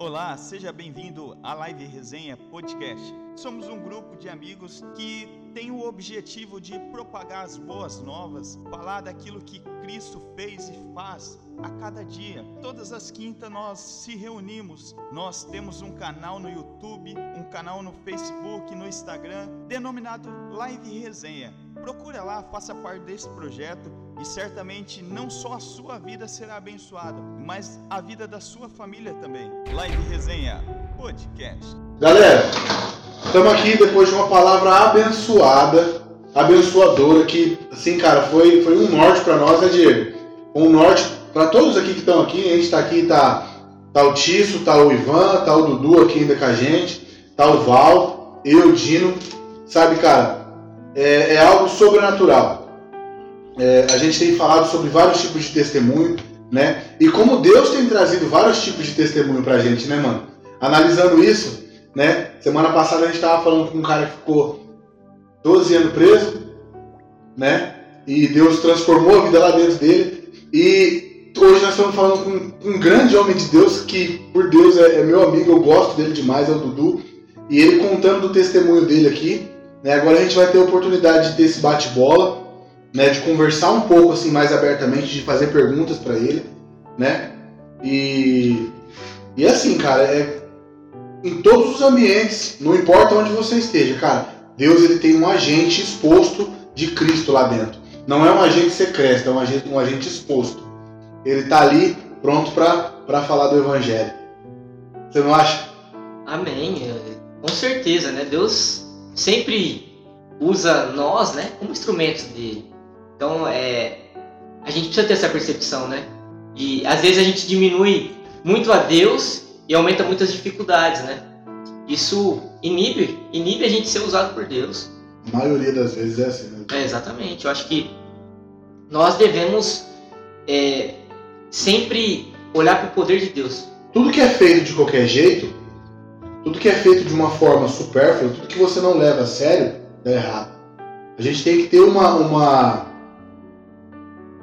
Olá, seja bem-vindo à Live Resenha Podcast. Somos um grupo de amigos que tem o objetivo de propagar as boas novas, falar daquilo que Cristo fez e faz a cada dia. Todas as quintas nós se reunimos. Nós temos um canal no YouTube, um canal no Facebook, no Instagram, denominado Live Resenha. Procura lá, faça parte desse projeto e certamente não só a sua vida será abençoada, mas a vida da sua família também. Live Resenha Podcast. Galera, estamos aqui depois de uma palavra abençoada, abençoadora, que, assim, cara, foi, foi um norte para nós, né, Diego? Um norte para todos aqui que estão aqui. A gente está aqui, tá, tá o Tício, tá o Ivan, tá o Dudu aqui ainda com a gente, tá o Val, eu, Dino. Sabe, cara, é, é algo sobrenatural. É, a gente tem falado sobre vários tipos de testemunho, né? E como Deus tem trazido vários tipos de testemunho pra gente, né, mano? Analisando isso, né? Semana passada a gente tava falando com um cara que ficou 12 anos preso, né? E Deus transformou a vida lá dentro dele. E hoje nós estamos falando com um grande homem de Deus que, por Deus, é, é meu amigo, eu gosto dele demais, é o Dudu. E ele contando do testemunho dele aqui, né? Agora a gente vai ter a oportunidade de ter esse bate-bola né, de conversar um pouco assim mais abertamente, de fazer perguntas para ele, né? E e assim, cara, é em todos os ambientes, não importa onde você esteja, cara, Deus ele tem um agente exposto de Cristo lá dentro. Não é um agente secreto, é um agente, um agente exposto. Ele tá ali pronto para falar do evangelho. Você não acha? Amém. Com certeza, né? Deus sempre usa nós, né, como instrumentos dele. Então, é, a gente precisa ter essa percepção, né? E às vezes a gente diminui muito a Deus e aumenta muitas dificuldades, né? Isso inibe, inibe a gente ser usado por Deus. A maioria das vezes é assim, né? É, exatamente. Eu acho que nós devemos é, sempre olhar para o poder de Deus. Tudo que é feito de qualquer jeito, tudo que é feito de uma forma supérflua, tudo que você não leva a sério, é errado. A gente tem que ter uma, uma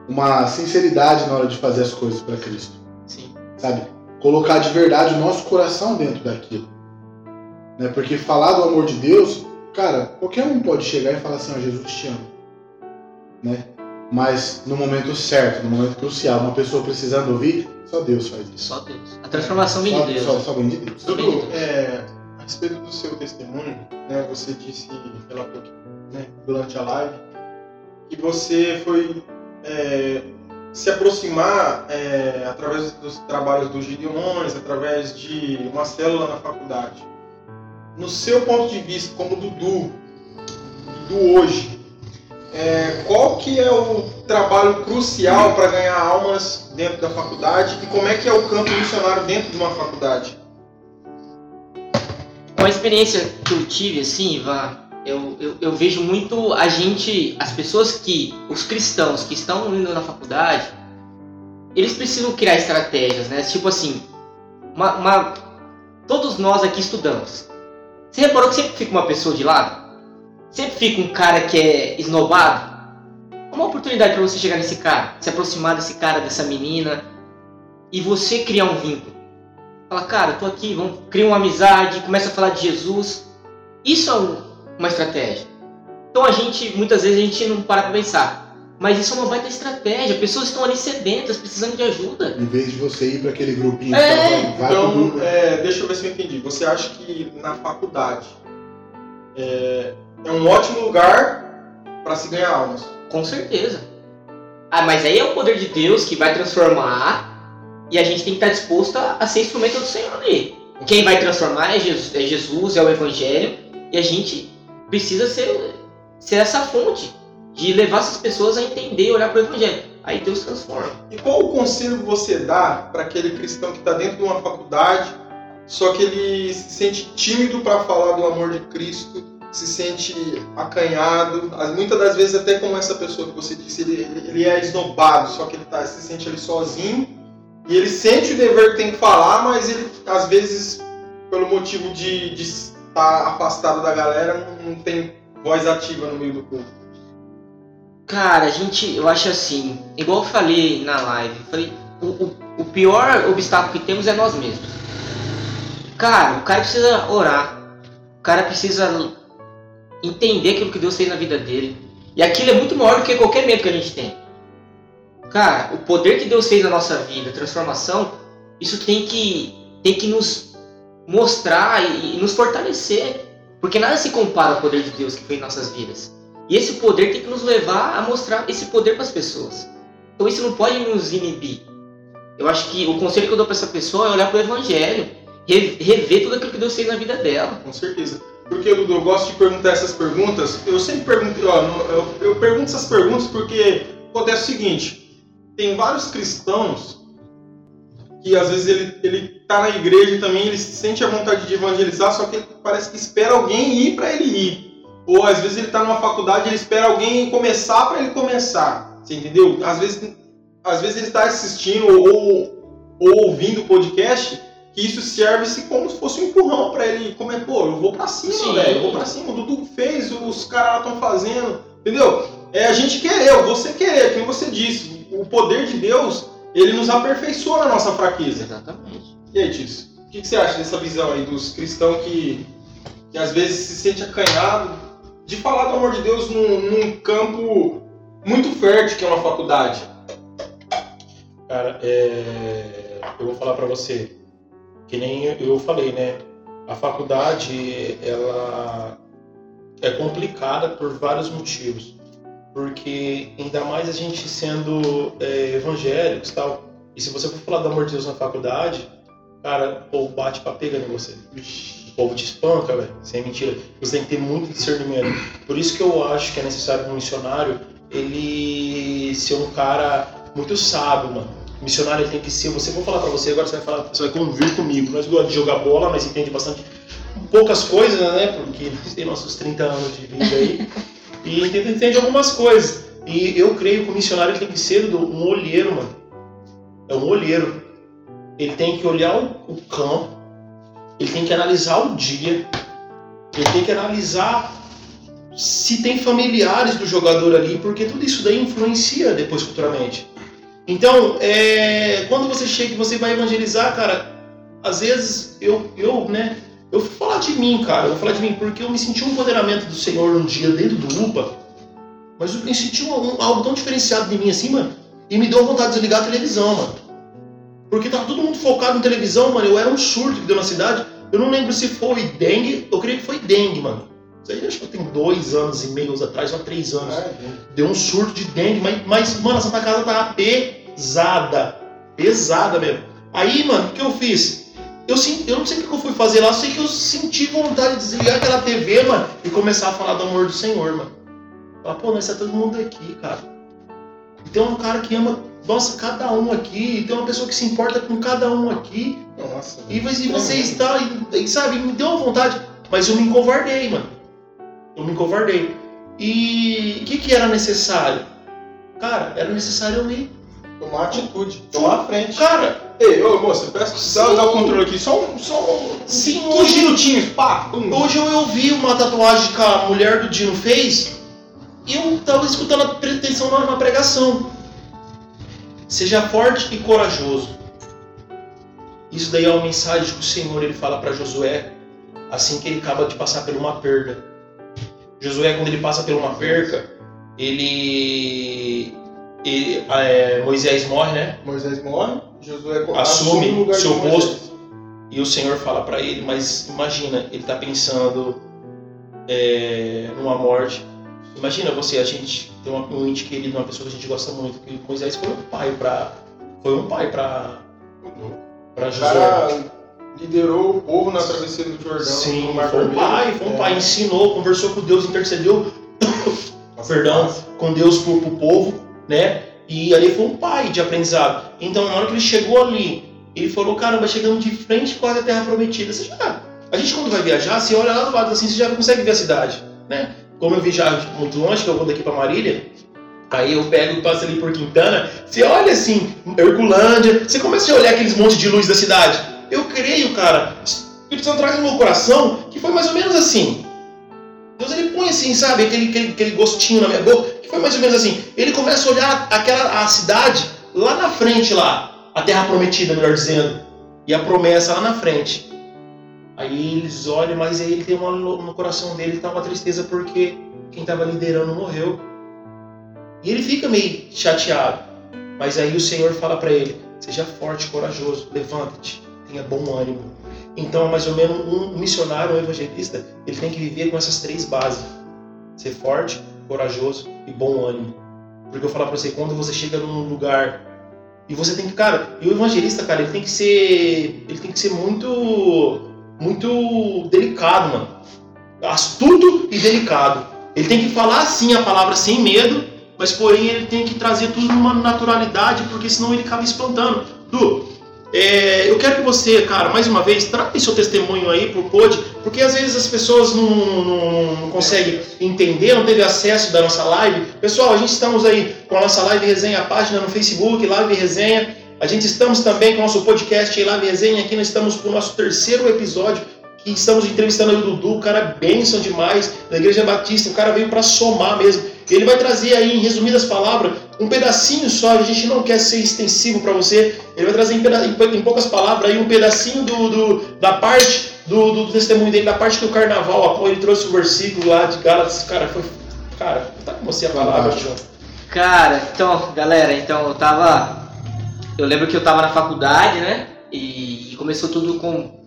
uma sinceridade na hora de fazer as coisas para Cristo. Sim. Sabe? Colocar de verdade o nosso coração dentro daquilo. Né? Porque falar do amor de Deus, cara, qualquer um pode chegar e falar assim, ó, oh, Jesus te ama. Né? Mas no momento certo, no momento crucial, uma pessoa precisando ouvir, só Deus faz isso. Só Deus. A transformação vem de Deus. Só, só vem de Deus. Dudu, é, a respeito do seu testemunho, né, você disse, relatou né, durante a live, que você foi é, se aproximar é, através dos trabalhos dos Gideões, através de uma célula na faculdade. No seu ponto de vista, como Dudu, Dudu hoje, é, qual que é o trabalho crucial para ganhar almas dentro da faculdade e como é que é o campo missionário dentro de uma faculdade? Uma experiência que eu tive, assim, Ivan, eu, eu, eu, vejo muito a gente, as pessoas que, os cristãos que estão indo na faculdade, eles precisam criar estratégias, né? Tipo assim, uma, uma, todos nós aqui estudamos. Você reparou que sempre fica uma pessoa de lado? Sempre fica um cara que é esnobado? Uma oportunidade para você chegar nesse cara, se aproximar desse cara, dessa menina, e você criar um vínculo. Fala, cara, tô aqui, vamos criar uma amizade, começa a falar de Jesus. Isso é um, uma estratégia. Então a gente, muitas vezes a gente não para para pensar. Mas isso é uma baita estratégia. Pessoas estão ali sedentas, precisando de ajuda. Em vez de você ir para aquele grupinho, é, então, pro grupo. É, deixa eu ver se eu entendi. Você acha que na faculdade é, é um ótimo lugar para se ganhar almas? Com certeza. Ah, mas aí é o poder de Deus que vai transformar e a gente tem que estar disposto a, a ser instrumento do Senhor ali. Quem vai transformar é Jesus, é, Jesus, é o Evangelho e a gente precisa ser, ser essa fonte de levar essas pessoas a entender, olhar para o Evangelho. Aí Deus transforma. E qual o conselho você dá para aquele cristão que está dentro de uma faculdade, só que ele se sente tímido para falar do amor de Cristo, se sente acanhado, muitas das vezes até como essa pessoa que você disse, ele, ele é esnobado, só que ele tá, se sente ali sozinho, e ele sente o dever que tem que falar, mas ele às vezes, pelo motivo de, de tá afastado da galera, não, não tem voz ativa no meio do povo. Cara, a gente, eu acho assim, igual eu falei na live, falei, o, o, o pior obstáculo que temos é nós mesmos. Cara, o cara precisa orar. O cara precisa entender aquilo que Deus fez na vida dele. E aquilo é muito maior do que qualquer medo que a gente tem. Cara, o poder que Deus fez na nossa vida, transformação, isso tem que, tem que nos mostrar e, e nos fortalecer. Porque nada se compara ao poder de Deus que fez em nossas vidas. E esse poder tem que nos levar a mostrar esse poder para as pessoas. Então isso não pode nos inibir. Eu acho que o conselho que eu dou para essa pessoa é olhar para o Evangelho, rever tudo aquilo que Deus fez na vida dela. Com certeza. Porque eu, eu gosto de perguntar essas perguntas. Eu sempre pergunto, ó, eu, eu pergunto essas perguntas porque acontece o seguinte: tem vários cristãos que às vezes ele, ele tá na igreja também, ele sente a vontade de evangelizar, só que ele parece que espera alguém ir para ele ir. Ou às vezes ele está numa faculdade, ele espera alguém começar para ele começar. Você entendeu? Às vezes, às vezes ele está assistindo ou, ou ouvindo o podcast que isso serve-se como se fosse um empurrão para ele comer, pô, eu vou para cima, velho, eu vou para cima, o Dudu fez, os caras lá estão fazendo, entendeu? É a gente querer, você querer, como você disse, o poder de Deus, ele nos aperfeiçoa na nossa fraqueza. Exatamente. E aí, Tício, o que, que você acha dessa visão aí dos cristãos que, que às vezes se sente acanhado de falar do amor de Deus num, num campo muito fértil que é uma faculdade? Cara, é... eu vou falar para você, que nem eu falei, né? A faculdade, ela é complicada por vários motivos. Porque ainda mais a gente sendo é, evangélicos tal. E se você for falar do amor de Deus na faculdade, cara, o povo bate pra pegar em você. O povo te espanca, velho. Sem mentira. Você tem que ter muito discernimento. Por isso que eu acho que é necessário um missionário ele ser um cara muito sábio, mano. Missionário tem que ser. Você vou falar pra você agora, você vai falar, você vai convir comigo. Nós gostamos de jogar bola, mas entende bastante poucas coisas, né? Porque nós temos nossos 30 anos de vida aí. e entende, entende algumas coisas. E eu creio que o missionário tem que ser um olheiro, mano. É um olheiro. Ele tem que olhar o, o campo, ele tem que analisar o dia, ele tem que analisar se tem familiares do jogador ali, porque tudo isso daí influencia depois futuramente. Então, é, quando você chega e você vai evangelizar, cara, às vezes eu, eu, né, eu vou falar de mim, cara, eu vou falar de mim, porque eu me senti um empoderamento do Senhor um dia dentro do UPA, mas eu me senti um, um, algo tão diferenciado de mim assim, mano, e me deu vontade de desligar a televisão, mano. Porque tava todo mundo focado em televisão, mano, eu era um surto que deu na cidade, eu não lembro se foi dengue, eu creio que foi dengue, mano. Isso aí acho que tem dois anos e meio atrás, ou três anos. É, Deu um surto de dengue, mas, mas, mano, a Santa Casa tava pesada. Pesada mesmo. Aí, mano, o que eu fiz? Eu, eu não sei o que eu fui fazer lá, eu sei que eu senti vontade de desligar aquela TV, mano, e começar a falar do amor do Senhor, mano. Falar, pô, nós tá todo mundo aqui, cara. E tem um cara que ama, nossa, cada um aqui, e tem uma pessoa que se importa com cada um aqui. Nossa. E, e você está, e, e, sabe, me deu uma vontade, mas eu me encovardei, mano eu me covardei. E o que, que era necessário? Cara, era necessário eu ir. Tomar atitude, tomar a frente. Cara, ei, ô moça, peço que dar o controle aqui, só um, só um, sim, uns hoje, minutinhos, pá. Um. Hoje eu ouvi uma tatuagem que a mulher do Dino fez e eu tava escutando a pretensão numa pregação. Seja forte e corajoso. Isso daí é uma mensagem que o Senhor ele fala para Josué assim que ele acaba de passar por uma perda. Josué, quando ele passa por uma perca, ele. ele é, Moisés morre, né? Moisés morre, Josué assume, assume seu posto. E o Senhor fala para ele, mas imagina, ele está pensando é, numa morte. Imagina você, a gente tem um ente querido, uma pessoa que a gente gosta muito, que Moisés foi um pai para foi um pai para para Josué. Liderou o povo na travessia do Jordão. Sim, foi um pai, foi um é. pai, ensinou, conversou com Deus, intercedeu, perdão, com Deus pro, pro povo, né? E ali foi um pai de aprendizado. Então, na hora que ele chegou ali, ele falou: caramba, chegamos de frente quase a terra prometida. Você já, a gente, quando vai viajar, você olha lá do lado assim, você já consegue ver a cidade, né? Como eu viajo muito longe, que eu vou daqui para Marília, Aí eu pego e passo ali por Quintana, você olha assim, Herculândia, você começa a olhar aqueles montes de luz da cidade. Eu creio, cara, o Espírito Santo traz no meu coração que foi mais ou menos assim. Deus ele põe assim, sabe, aquele, aquele, aquele gostinho na minha boca, que foi mais ou menos assim. Ele começa a olhar aquela a cidade lá na frente lá, a terra prometida, melhor dizendo, e a promessa lá na frente. Aí eles olham, mas aí ele tem uma no coração dele tá uma tristeza porque quem estava liderando morreu. E ele fica meio chateado. Mas aí o Senhor fala para ele: seja forte, corajoso, levanta-te, tenha bom ânimo. Então, mais ou menos, um missionário, um evangelista, ele tem que viver com essas três bases: ser forte, corajoso e bom ânimo. Porque eu falo para você, quando você chega num lugar e você tem que, cara, e o evangelista, cara, ele tem que ser, ele tem que ser muito, muito delicado, mano, astuto e delicado. Ele tem que falar assim a palavra sem medo, mas porém ele tem que trazer tudo numa naturalidade, porque senão ele acaba espantando. Du, é, eu quero que você, cara, mais uma vez, traga seu testemunho aí pro Pod, porque às vezes as pessoas não, não, não, conseguem entender, não teve acesso da nossa live. Pessoal, a gente estamos aí com a nossa live resenha, página no Facebook, live resenha. A gente estamos também com o nosso podcast live resenha. Aqui nós estamos com o nosso terceiro episódio que estamos entrevistando o Dudu, o cara bênção demais, da Igreja Batista, o cara veio para somar mesmo. Ele vai trazer aí, em resumidas palavras, um pedacinho só, a gente não quer ser extensivo para você, ele vai trazer em, em, em, poucas palavras aí um pedacinho do, do da parte do, do, testemunho dele, da parte que o carnaval, ele trouxe o versículo lá de Gálatas, cara, foi. Cara, tá com você a palavra, João. Cara, então, galera, então eu tava. Eu lembro que eu tava na faculdade, né? E começou tudo com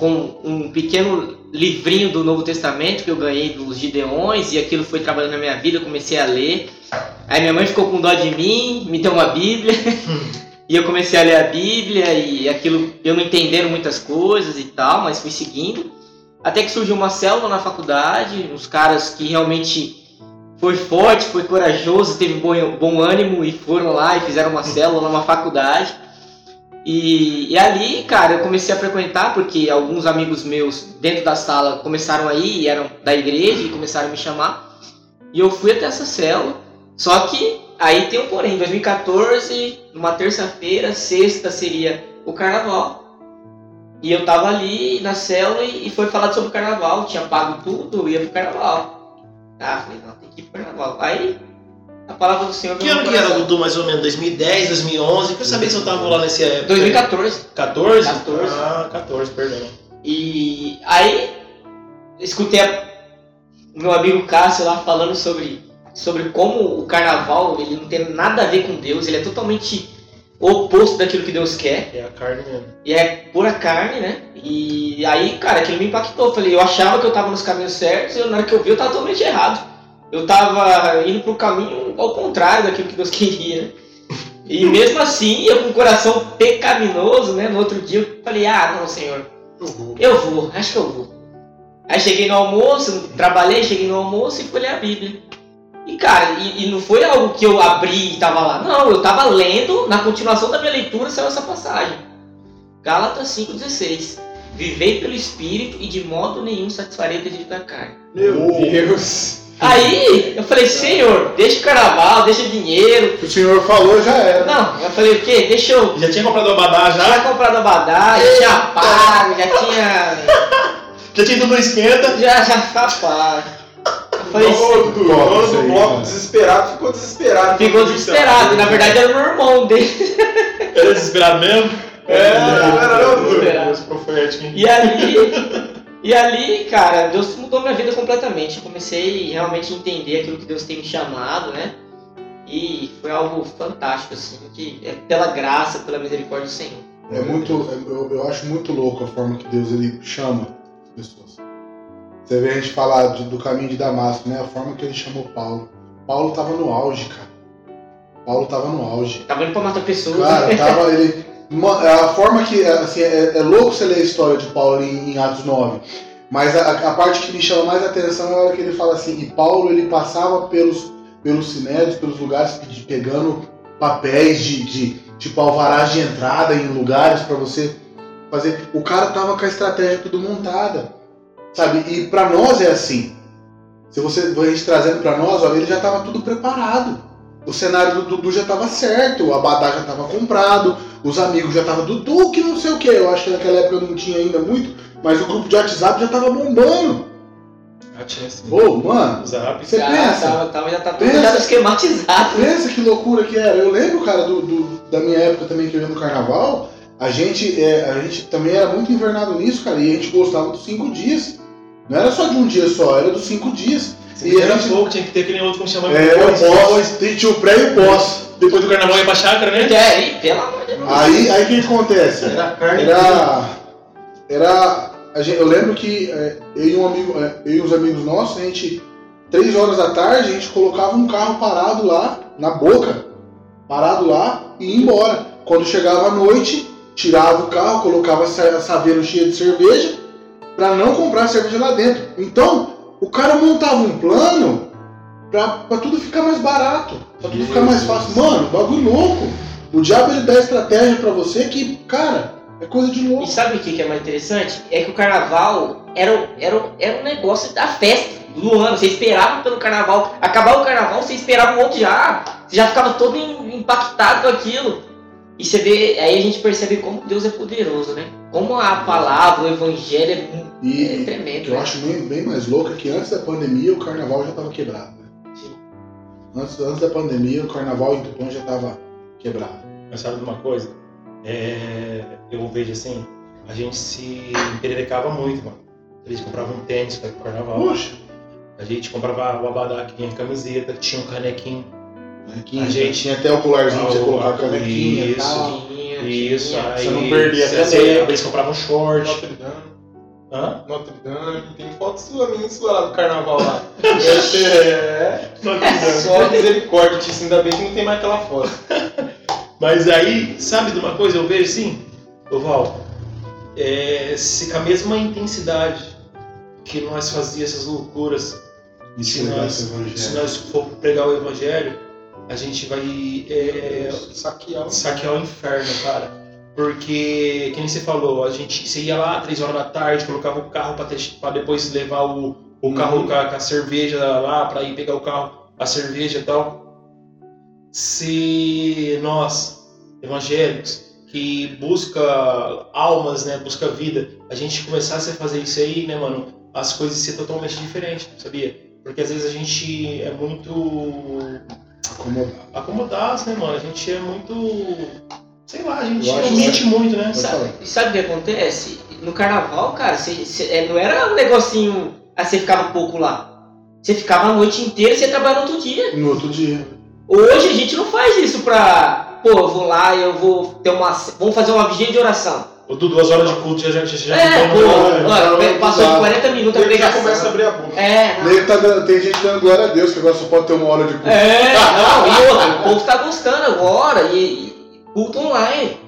com um pequeno livrinho do Novo Testamento que eu ganhei dos Gideões e aquilo foi trabalhando na minha vida, eu comecei a ler. Aí minha mãe ficou com dó de mim, me deu uma Bíblia e eu comecei a ler a Bíblia e aquilo eu não entendendo muitas coisas e tal, mas fui seguindo. Até que surgiu uma célula na faculdade, uns caras que realmente foi forte, foi corajoso, teve bom, bom ânimo e foram lá e fizeram uma célula numa faculdade. E, e, ali, cara, eu comecei a frequentar porque alguns amigos meus dentro da sala começaram aí, eram da igreja e começaram a me chamar. E eu fui até essa célula. Só que aí tem um porém, em 2014, numa terça-feira, sexta seria o carnaval. E eu tava ali na célula e, e foi falado sobre o carnaval, tinha pago tudo, eu ia pro carnaval. Ah, falei, não, tem que ir pro carnaval. Aí a palavra do Senhor. Que ano que era, Dudu, mais ou menos? 2010, 2011? Que eu sabia se eu tava lá nesse época. 2014. 14? 14. Ah, 14, perdão. E aí, escutei a, o meu amigo Cássio lá falando sobre, sobre como o carnaval ele não tem nada a ver com Deus, ele é totalmente oposto daquilo que Deus quer. É a carne mesmo. E é pura carne, né? E aí, cara, aquilo me impactou. Falei, eu achava que eu tava nos caminhos certos e na hora que eu vi eu tava totalmente errado eu tava indo pro caminho ao contrário daquilo que Deus queria, né? E mesmo assim, eu com o coração pecaminoso, né? No outro dia eu falei, ah, não, Senhor, eu vou, acho que eu vou. Aí cheguei no almoço, trabalhei, cheguei no almoço e fui ler a Bíblia. E cara, e, e, não foi algo que eu abri e tava lá. Não, eu tava lendo, na continuação da minha leitura saiu essa passagem. Gálatas 5,16. Vivei pelo Espírito e de modo nenhum satisfarei o desejo da carne. Meu Deus! Aí eu falei, senhor, deixa o carnaval, deixa o dinheiro. O senhor falou, já era. Não, eu falei, o quê? Deixa eu. Já tinha comprado o abadá já? Já comprado o abadá, já tinha pago, já tinha. já tinha ido no esquenta? Já, já tá pago. Eu falei, o dono do bloco desesperado ficou desesperado. Ficou desesperado, na verdade era o meu irmão dele. Era desesperado mesmo? É, era, era, era, E ali. E ali, cara, Deus mudou minha vida completamente. Eu comecei realmente a entender aquilo que Deus tem me chamado, né? E foi algo fantástico, assim, que é pela graça, pela misericórdia do Senhor. É muito, eu, eu acho muito louco a forma que Deus ele chama as pessoas. Você vê a gente falar de, do caminho de Damasco, né? A forma que ele chamou Paulo. Paulo tava no auge, cara. Paulo tava no auge. Tava indo pra matar pessoas. Cara, tava ele a forma que. Assim, é, é, louco você ler a história de Paulo em, em Atos 9. Mas a, a, parte que me chama mais atenção é a hora que ele fala assim: e Paulo ele passava pelos, pelos sinérios, pelos lugares, pegando papéis de, de tipo alvarás de entrada em lugares para você fazer. O cara tava com a estratégia tudo montada, sabe? E para nós é assim. Se você gente trazendo para nós, olha, ele já tava tudo preparado. O cenário do Dudu já estava certo, o Abadá já estava comprado, os amigos já estavam Dudu que não sei o que. Eu acho que naquela época não tinha ainda muito, mas o grupo de WhatsApp já estava bombando. Já tinha sim. Ô, mano, Zap. você já, pensa? Tava, tava, já tá tudo pensa, já esquematizado. Pensa que loucura que era. Eu lembro, cara, do, do, da minha época também que eu ia no carnaval. a gente, é, a gente também era muito invernado nisso, cara, e a gente gostava dos cinco dias. Não era só de um dia só, era dos cinco dias. E era gente- pouco, tinha que ter aquele outro, como chama? É, o Pós. pós, tem- tinha o pré e o pós. Depois do carnaval ia pra chácara, né? É, e pelo amor de Deus. Aí, aí o que acontece? Era carne. Era. Era. a gente- eu lembro que é, eu e um amigo, é, eu e os amigos nossos, a gente. Três horas da tarde, a gente colocava um carro parado lá, na boca, parado lá e ia embora. Quando chegava a noite, tirava o carro, colocava a sa- a saveira cheia de cerveja, pra não comprar cerveja lá dentro. Então, o cara montava um plano pra, pra tudo ficar mais barato, pra tudo ficar mais fácil. Mano, bagulho louco. O diabo ele dá estratégia pra você que, cara, é coisa de louco. E sabe o que que é mais interessante? É que o carnaval era, era, era um negócio da festa do ano. Você esperava pelo carnaval. Acabar o carnaval, você esperava o outro já. Você já ficava todo im- impactado com aquilo. E você vê, aí a gente percebe como Deus é poderoso, né? Como a palavra, o evangelho é, é E o tremendo. que eu né? acho bem, bem mais louco é que antes da pandemia o carnaval já tava quebrado. Né? Sim. Antes, antes da pandemia o carnaval em Tupã já tava quebrado. Mas sabe de uma coisa? É, eu vejo assim, a gente se emperecava muito, mano. A gente comprava um tênis para o carnaval. Poxa, A gente comprava o abadá que tinha camiseta, tinha um canequinho. A gente- tinha até o colarzinho pra você colocar a canequinha e isso. tal. Isso, tinha. aí. Você não perdia cê- até. Eles compravam short. Notre Dame. Hã? Notre Dame. Tem foto sua minha sua lá do carnaval lá. Esse é. Só misericórdia, Tício. Ainda bem que não tem mais aquela foto. Mas aí, sabe de uma coisa? Eu vejo assim, Val, é, se com a mesma intensidade que nós fazíamos essas loucuras, E se nós, se nós for pregar o evangelho, a gente vai é, Saquear o saquear o inferno, cara. Porque, quem você falou, a gente você ia lá três horas da tarde, colocava o carro para depois levar o, o carro Uhum. com, a, com a cerveja lá, para ir pegar o carro, a cerveja e tal. Se nós, evangélicos, que busca almas, né, busca vida, a gente começasse a fazer isso aí, né, mano, as coisas iam ser totalmente diferentes, sabia? Porque às vezes a gente é muito Acomodado. acomodados, né, mano? A gente é muito. Sei lá, a gente acho mente muito, né? Sabe, e sabe o que acontece? No carnaval, cara, você- você- é, não era um negocinho. Aí você ficava um pouco lá. Você ficava a noite inteira e você trabalhava no outro dia. No outro dia. Hoje a gente não faz isso pra. Pô, eu vou lá e eu vou ter uma. Vamos fazer uma vigília de oração. Ou du- duas horas de culto já já já já É, pô, olha, não, passou de não. 40 minutos a Ele já pregação. começa a abrir a boca. É, não. Tá dando- tem gente dando glória a Deus, que agora só pode ter uma hora de culto. É, não, e outra, o povo tá gostando agora, e, e culto online.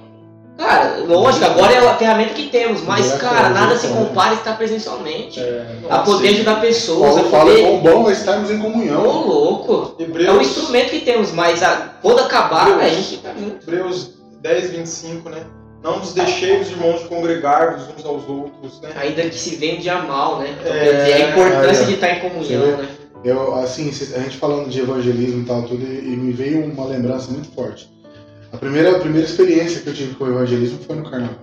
Cara, lógico, agora é a ferramenta que temos, mas, É, cara, nada se é. compara a estar presencialmente. É, A poder ajudar pessoas, a Paulo fala, poder. quão bom é estarmos em Ô, comunhão. louco! É Hebreus, um instrumento que temos, mas a, quando acabar, a gente tá junto. Hebreus 10, 25, né? Não nos deixeis, irmãos, de congregar-vos uns aos outros, né? Ainda que se vende a mal, né? Então, É, dizer, a importância é. de estar em comunhão, né? Eu, assim, a gente falando de evangelismo e tal, tudo, e me veio uma lembrança muito forte. A primeira, a primeira experiência que eu tive com o evangelismo foi no carnaval.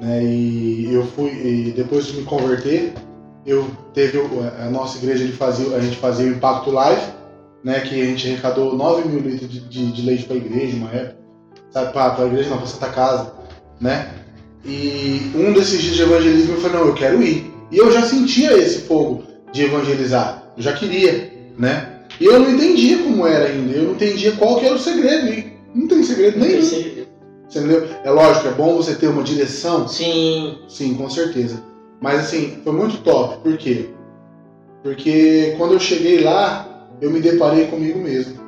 Né, e eu fui, e depois de me converter, eu teve a nossa igreja, ele fazia, a gente fazia o Impacto Life, né, que a gente arrecadou 9 mil litros de, de, de leite para a igreja, uma época. Sabe, para a igreja não, para Santa Casa, né? E um desses dias de evangelismo eu falei, não, eu quero ir. E eu já sentia esse fogo de evangelizar. Eu já queria, né? E eu não entendia como era ainda. Eu não entendia qual que era o segredo. E não tem segredo nenhum. Você entendeu? É lógico, é bom você ter uma direção. Sim, Sim, com certeza. Mas assim, foi muito top. Por quê? Porque quando eu cheguei lá, eu me deparei comigo mesmo.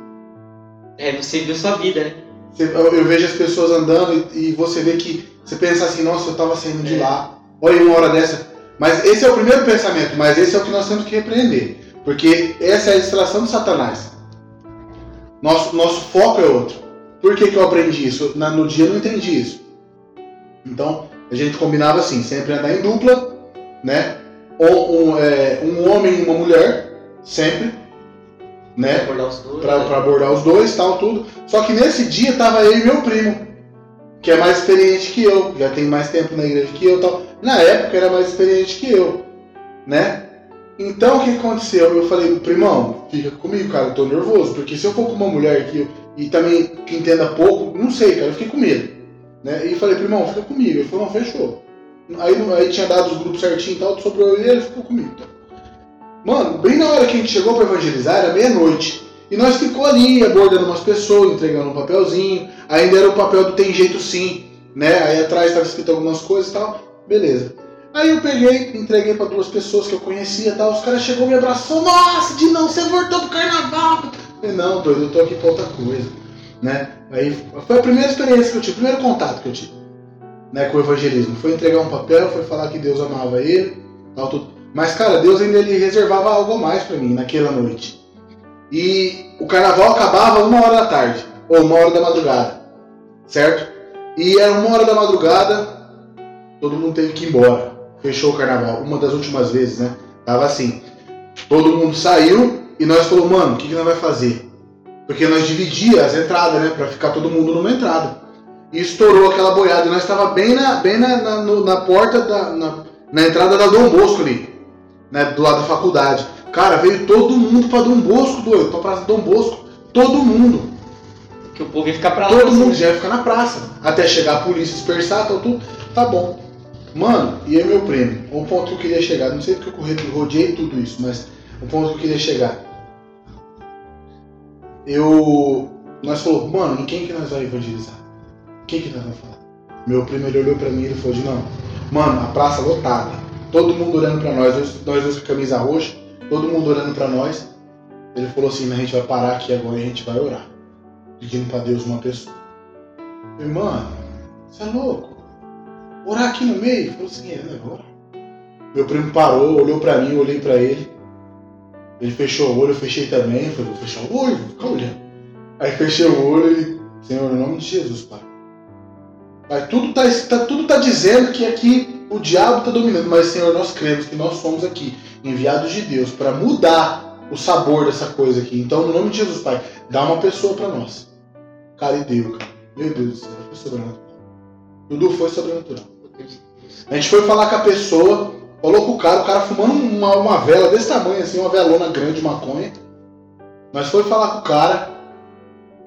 é, você viu sua vida, né? Eu, vejo as pessoas andando e, você vê que você pensa assim, nossa, eu tava saindo de É. lá. Olha uma hora dessa. Mas esse é o primeiro pensamento, mas esse é o que nós temos que repreender. Porque essa é a distração de Satanás. Nosso, nosso foco é outro. Por que, que eu aprendi isso? Na- no dia eu não entendi isso. Então, a gente combinava assim, sempre andar em dupla, né? Ou um, é, um homem e uma mulher, sempre, né? Acordar os dois. Pra, né? pra abordar os dois tal, tudo. Só que nesse dia tava eu e meu primo, que é mais experiente que eu, já tem mais tempo na igreja que eu tal. Na época era mais experiente que eu, né? Então o que aconteceu? Eu falei, primão, fica comigo, cara, eu tô nervoso, porque se eu for com uma mulher aqui e também que entenda pouco, não sei, cara, eu fiquei com medo. Né? E falei, irmão, fica comigo. Ele falou, não, fechou. Aí, aí tinha dado os grupos certinho e tal, sobrou eu e ele ficou comigo. Mano, bem na hora que a gente chegou para evangelizar, era meia-noite. E nós ficou ali abordando umas pessoas, entregando um papelzinho. Ainda era o papel do Tem Jeito Sim, né? Aí atrás estava escrito algumas coisas e tal. Beleza. Aí eu peguei, entreguei para duas pessoas que eu conhecia e tal. Os caras chegou me abraçou. Nossa, de não, você voltou pro carnaval. Eu falei, não, doido, eu tô aqui pra outra coisa. Né? Aí foi a primeira experiência que eu tive, o primeiro contato que eu tive né, com o evangelismo. Foi entregar um papel, foi falar que Deus amava ele, tal, tudo. Mas, cara, Deus ainda ele reservava algo a mais para mim naquela noite. E o carnaval acabava uma hora da tarde, ou uma hora da madrugada, certo? E era uma hora da madrugada, todo mundo teve que ir embora. Fechou o carnaval, uma das últimas vezes, né? Tava assim. Todo mundo saiu e nós falou, mano, o que, que nós vai fazer? Porque nós dividia as entradas, né? Pra ficar todo mundo numa entrada. E estourou aquela boiada. E nós estava bem na, bem na, na, na porta, da, na, na entrada da Dom Bosco ali, né? Do lado da faculdade. Cara, veio todo mundo pra Dom Bosco, doido, pra Praça Dom Bosco. Todo mundo. Que o povo ia ficar pra lá. Todo assim. mundo já ia ficar na praça. Até chegar a polícia dispersar, tal, tudo. Tá bom. Mano, e aí meu prêmio? O ponto que eu queria chegar, não sei porque eu rodeei tudo isso, mas o ponto que eu queria chegar. Eu. Nós falou, mano, em quem que nós vamos evangelizar? Quem que nós vamos falar? Meu primo ele olhou pra mim e ele falou de não. Mano, a praça lotada. Todo mundo olhando pra nós, nós dois com camisa roxa, todo mundo olhando pra nós. Ele falou assim, a gente vai parar aqui agora e a gente vai orar. Pedindo pra Deus uma pessoa. Mano, você é louco? Orar aqui no meio? Falou assim, é, né, vou orar. Meu primo parou, olhou pra mim, olhei pra ele. Ele fechou o olho, eu fechei também. Eu falei, vou fechar o olho, vou ficar olhando. Aí fechei o olho e, Senhor, em nome de Jesus, Pai. Pai, tudo tá, tá, tudo tá dizendo que aqui o diabo tá dominando, mas, Senhor, nós cremos que nós somos aqui enviados de Deus para mudar o sabor dessa coisa aqui. Então, no nome de Jesus, Pai, dá uma pessoa para nós. Cara, e deu, cara. Meu Deus do céu, foi sobrenatural. Tudo foi sobrenatural. A gente foi falar com a pessoa, falou com o cara, o cara fumando uma, uma vela desse tamanho, assim, uma velona grande de maconha. Nós foi falar com o cara,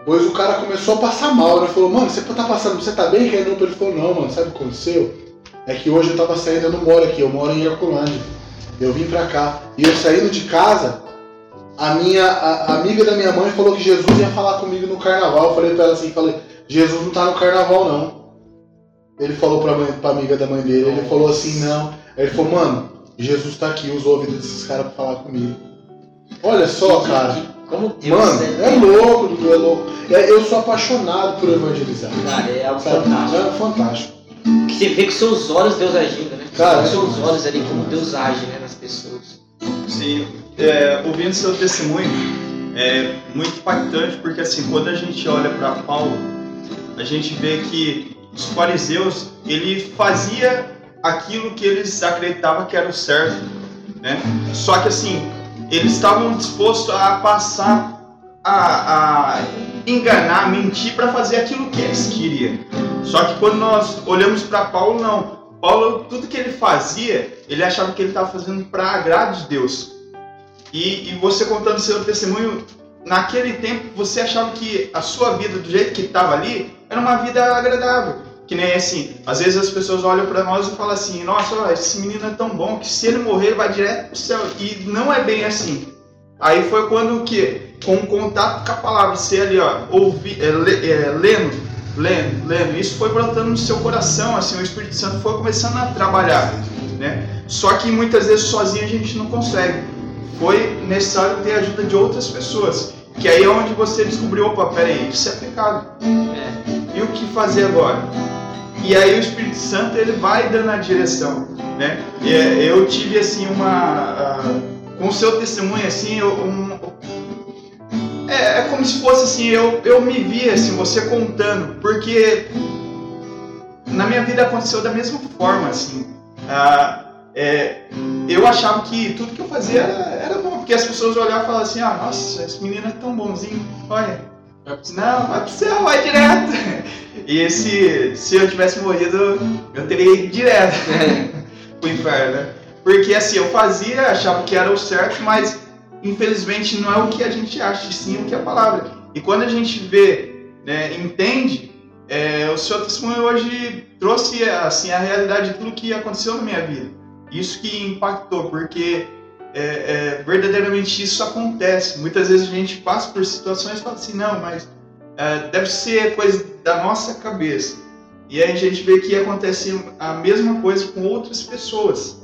pois o cara começou a passar mal, né? Falou, mano, você tá passando, você tá bem? Ele falou, não, mano, sabe o que aconteceu? É que hoje eu tava saindo, eu não moro aqui, eu moro em Herculândia. Eu vim pra cá. E eu saindo de casa, a minha a, a amiga da minha mãe falou que Jesus ia falar comigo no carnaval. Eu falei pra ela assim, falei, Jesus não tá no carnaval não. Ele falou pra, mãe, pra amiga da mãe dele, ele falou assim, não. Aí ele falou, mano, Jesus tá aqui, usa o ouvido desses caras pra falar comigo. Olha só, cara. Como Deus Mano, é louco, é louco. É, Eu sou apaixonado por evangelizar. Cara, é algo Sabe? fantástico. É fantástico. Que você vê com seus olhos Deus agindo, né? Cara, com é seus olhos ali, como Deus age né, nas pessoas. Sim, é, ouvindo seu testemunho é muito impactante porque assim quando a gente olha para Paulo a gente vê que os fariseus ele fazia aquilo que eles acreditavam que era o certo, né? Só que assim eles estavam dispostos a passar a, a enganar, mentir para fazer aquilo que eles queriam. Só que quando nós olhamos para Paulo não, Paulo tudo que ele fazia ele achava que ele estava fazendo para agrado de Deus. E, e você contando seu testemunho, naquele tempo você achava que a sua vida, do jeito que estava ali, era uma vida agradável. Que nem assim, às vezes as pessoas olham para nós e falam assim: Nossa, esse menino é tão bom que se ele morrer, vai direto pro céu. E não é bem assim. Aí foi quando que, com o contato com a palavra, você ali, ó, é, é, lendo, lendo, lendo, isso foi brotando no seu coração, assim, o Espírito Santo foi começando a trabalhar, né? Só que muitas vezes sozinho a gente não consegue. Foi necessário ter a ajuda de outras pessoas. Que aí é onde você descobriu, opa, peraí, isso é pecado. É. E o que fazer agora? E aí o Espírito Santo ele vai dando a direção, né? E, é, eu tive assim uma ah, com o seu testemunho assim, eu, um, é, é como se fosse assim, eu, eu me via assim, você contando, porque na minha vida aconteceu da mesma forma assim. Ah, é, eu achava que tudo que eu fazia era, era bom, porque as pessoas olhavam e falavam assim, ah, nossa, esse menino é tão bonzinho, olha, não, vai pro céu, vai direto. E se, se eu tivesse morrido, eu teria ido direto pro inferno, né? Porque assim, eu fazia, achava que era o certo, mas infelizmente não é o que a gente acha, sim o que é a palavra. E quando a gente vê, né, entende, é, o seu testemunho hoje trouxe assim a realidade de tudo que aconteceu na minha vida. Isso que impactou, porque é, é, verdadeiramente isso acontece. Muitas vezes a gente passa por situações e fala assim, não, mas é, deve ser coisa da nossa cabeça. E aí a gente vê que acontece a mesma coisa com outras pessoas.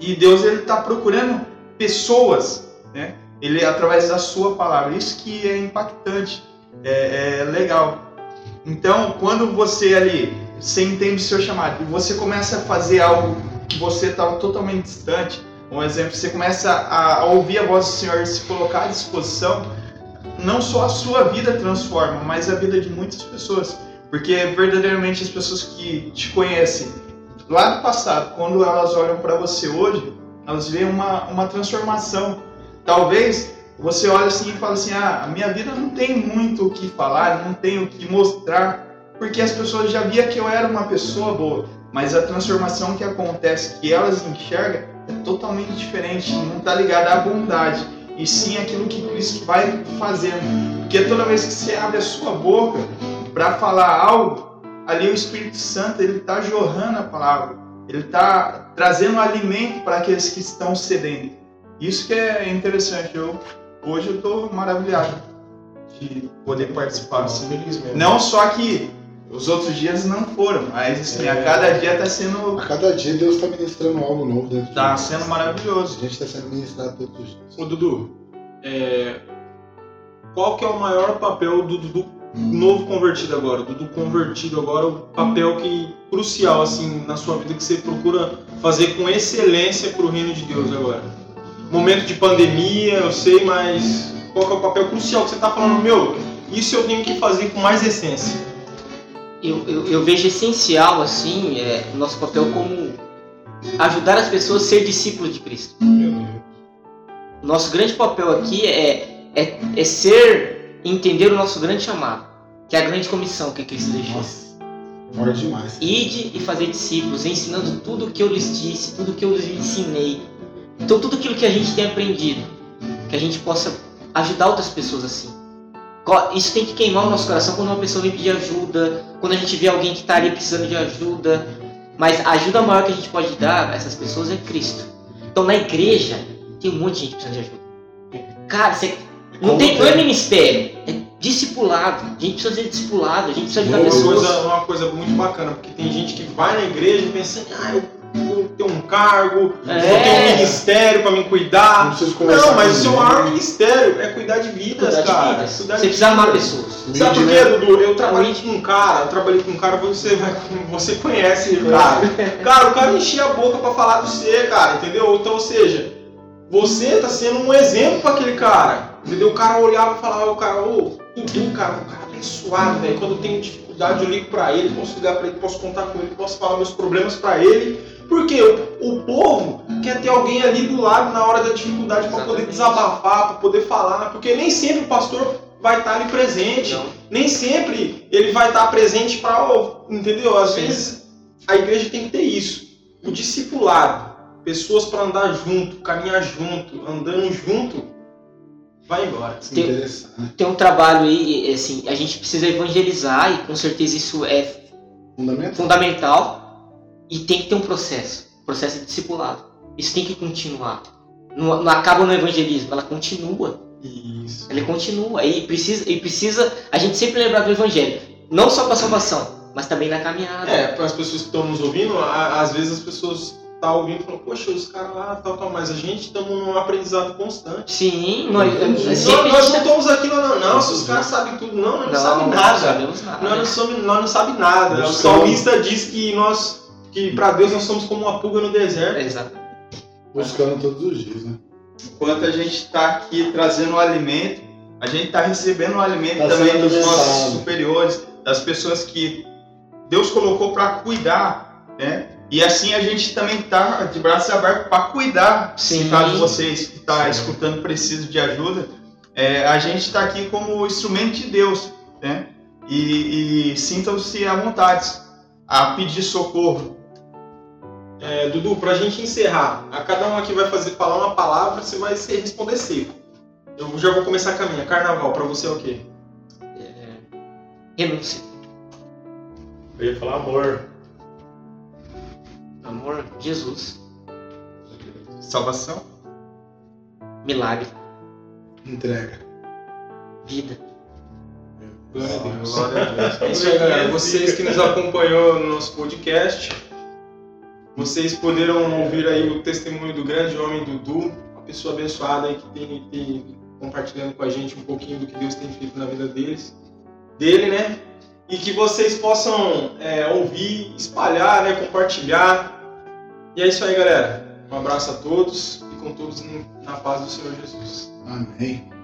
E Deus ele está procurando pessoas, né? Ele através da sua palavra. Isso que é impactante, é, é legal. Então, quando você ali, você entende o seu chamado e você começa a fazer algo que você estava totalmente distante, um exemplo, você começa a, a ouvir a voz do Senhor e se colocar à disposição, não só a sua vida transforma, mas a vida de muitas pessoas. Porque verdadeiramente as pessoas que te conhecem lá do passado, quando elas olham para você hoje, elas veem uma, uma transformação. Talvez você olhe assim e fale assim: ah, a minha vida não tem muito o que falar, não tem o que mostrar, porque as pessoas já viam que eu era uma pessoa boa. Mas a transformação que acontece, que elas enxergam, é totalmente diferente, não está ligada à bondade, e sim aquilo que Cristo vai fazendo. Porque toda vez que você abre a sua boca para falar algo, ali o Espírito Santo ele está jorrando a palavra, ele está trazendo alimento para aqueles que estão sedentos. Isso que é interessante. Eu, hoje eu estou maravilhado de poder participar. Assim. Não só que os outros dias não foram, mas assim, é. a cada dia está sendo. A cada dia Deus está ministrando algo novo dentro Está sendo maravilhoso. A gente está sendo ministrado todos os dias. Ô Dudu, é... qual que é o maior papel do Dudu novo convertido agora? Dudu convertido agora, o papel que crucial assim na sua vida que você procura fazer com excelência para o reino de Deus agora? Momento de pandemia, eu sei, mas qual que é o papel crucial que você está falando? Meu, isso eu tenho que fazer com mais essência eu, eu, eu vejo essencial assim é, o nosso papel como ajudar as pessoas a ser discípulos de Cristo. Nosso grande papel aqui é, é, é ser, entender o nosso grande chamado, que é a grande comissão que Cristo deixou. Nossa, forte demais. Ide e fazer discípulos, ensinando tudo o que eu lhes disse, tudo o que eu lhes ensinei. Então, tudo aquilo que a gente tem aprendido, que a gente possa ajudar outras pessoas assim. Isso tem que queimar o nosso coração quando uma pessoa vem pedir ajuda, quando a gente vê alguém que está ali precisando de ajuda. Mas a ajuda maior que a gente pode dar a essas pessoas é Cristo. Então na igreja tem um monte de gente precisando de ajuda. Cara, você não, tem, não é ministério, é discipulado. A gente precisa ser discipulado, a gente precisa ajudar uma pessoas. Coisa, uma coisa muito bacana, porque tem gente que vai na igreja e pensa, ah, eu vou ter um cargo, é. vou ter um ministério para me cuidar. Não, não mas o seu maior ministério é cuidar de vidas, cuidar cara. De vidas. Cuidar você precisa amar pessoas. Sabe por quê, Dudu? Eu trabalhei com um cara, eu trabalhei com um cara, você, vai, você conhece ele, cara. Cara, o cara enchia a boca para falar de você, cara, entendeu? Então, ou seja, você tá sendo um exemplo para aquele cara. Entendeu? O cara olhava e falava, o cara, ô, Dudu, cara, um cara abençoado, velho. Quando eu tenho dificuldade, eu ligo para ele, posso ligar para ele, posso contar com ele, posso falar meus problemas para ele porque o, o povo quer ter alguém ali do lado na hora da dificuldade para poder desabafar, para poder falar, né? porque nem sempre o pastor vai estar ali presente, Não. nem sempre ele vai estar presente para, entendeu? Às Sim. vezes a igreja tem que ter isso, o discipulado, pessoas para andar junto, caminhar junto, andando junto, vai embora. Tem, tem um trabalho aí, assim, a gente precisa evangelizar e com certeza isso é fundamental. fundamental e tem que ter um processo, processo de discipulado. Isso tem que continuar. Não, não acaba no evangelismo, ela continua. Isso. Ela continua. E precisa, e precisa a gente sempre lembrar do evangelho. Não só para salvação, mas também na caminhada. É, para as pessoas que estão nos ouvindo, às vezes as pessoas tá ouvindo e falam, poxa, os caras lá, tal, tal, mas a gente estamos num aprendizado constante. Sim, nós, nós, nós, nós não estamos aqui, não, não, não, se os caras sabem tudo, não, nós não, não sabem nada. nada. Nós não sabemos nós não sabe nada. O salmista diz que nós que para Deus nós somos como uma pulga no deserto. Exato. Buscando todos os dias, né? Enquanto a gente está aqui trazendo o alimento, a gente está recebendo o alimento tá também dos nossos superiores, das pessoas que Deus colocou para cuidar, né? E assim a gente também está de braços abertos para cuidar. Sim. Se caso vocês que estão tá escutando precisam de ajuda, é, a gente está aqui como instrumento de Deus, né? E, e sintam-se à vontade a pedir socorro. É, Dudu, para a gente encerrar, a cada um aqui vai fazer falar uma palavra, você vai responder seco. Eu já vou começar com a minha. Carnaval, para você é o quê? É... Renúncia. Eu ia falar amor. Amor, Jesus. Salvação? Milagre. Entrega. Vida. Glória a Deus. Glória a Deus. É isso aí, galera. Vocês que nos acompanhou no nosso podcast, vocês poderam ouvir aí o testemunho do grande homem Dudu, uma pessoa abençoada aí que tem, tem compartilhando com a gente um pouquinho do que Deus tem feito na vida deles, dele, né? E que vocês possam é, ouvir, espalhar, né? Compartilhar. E é isso aí, galera. Um abraço a todos e com todos na paz do Senhor Jesus. Amém.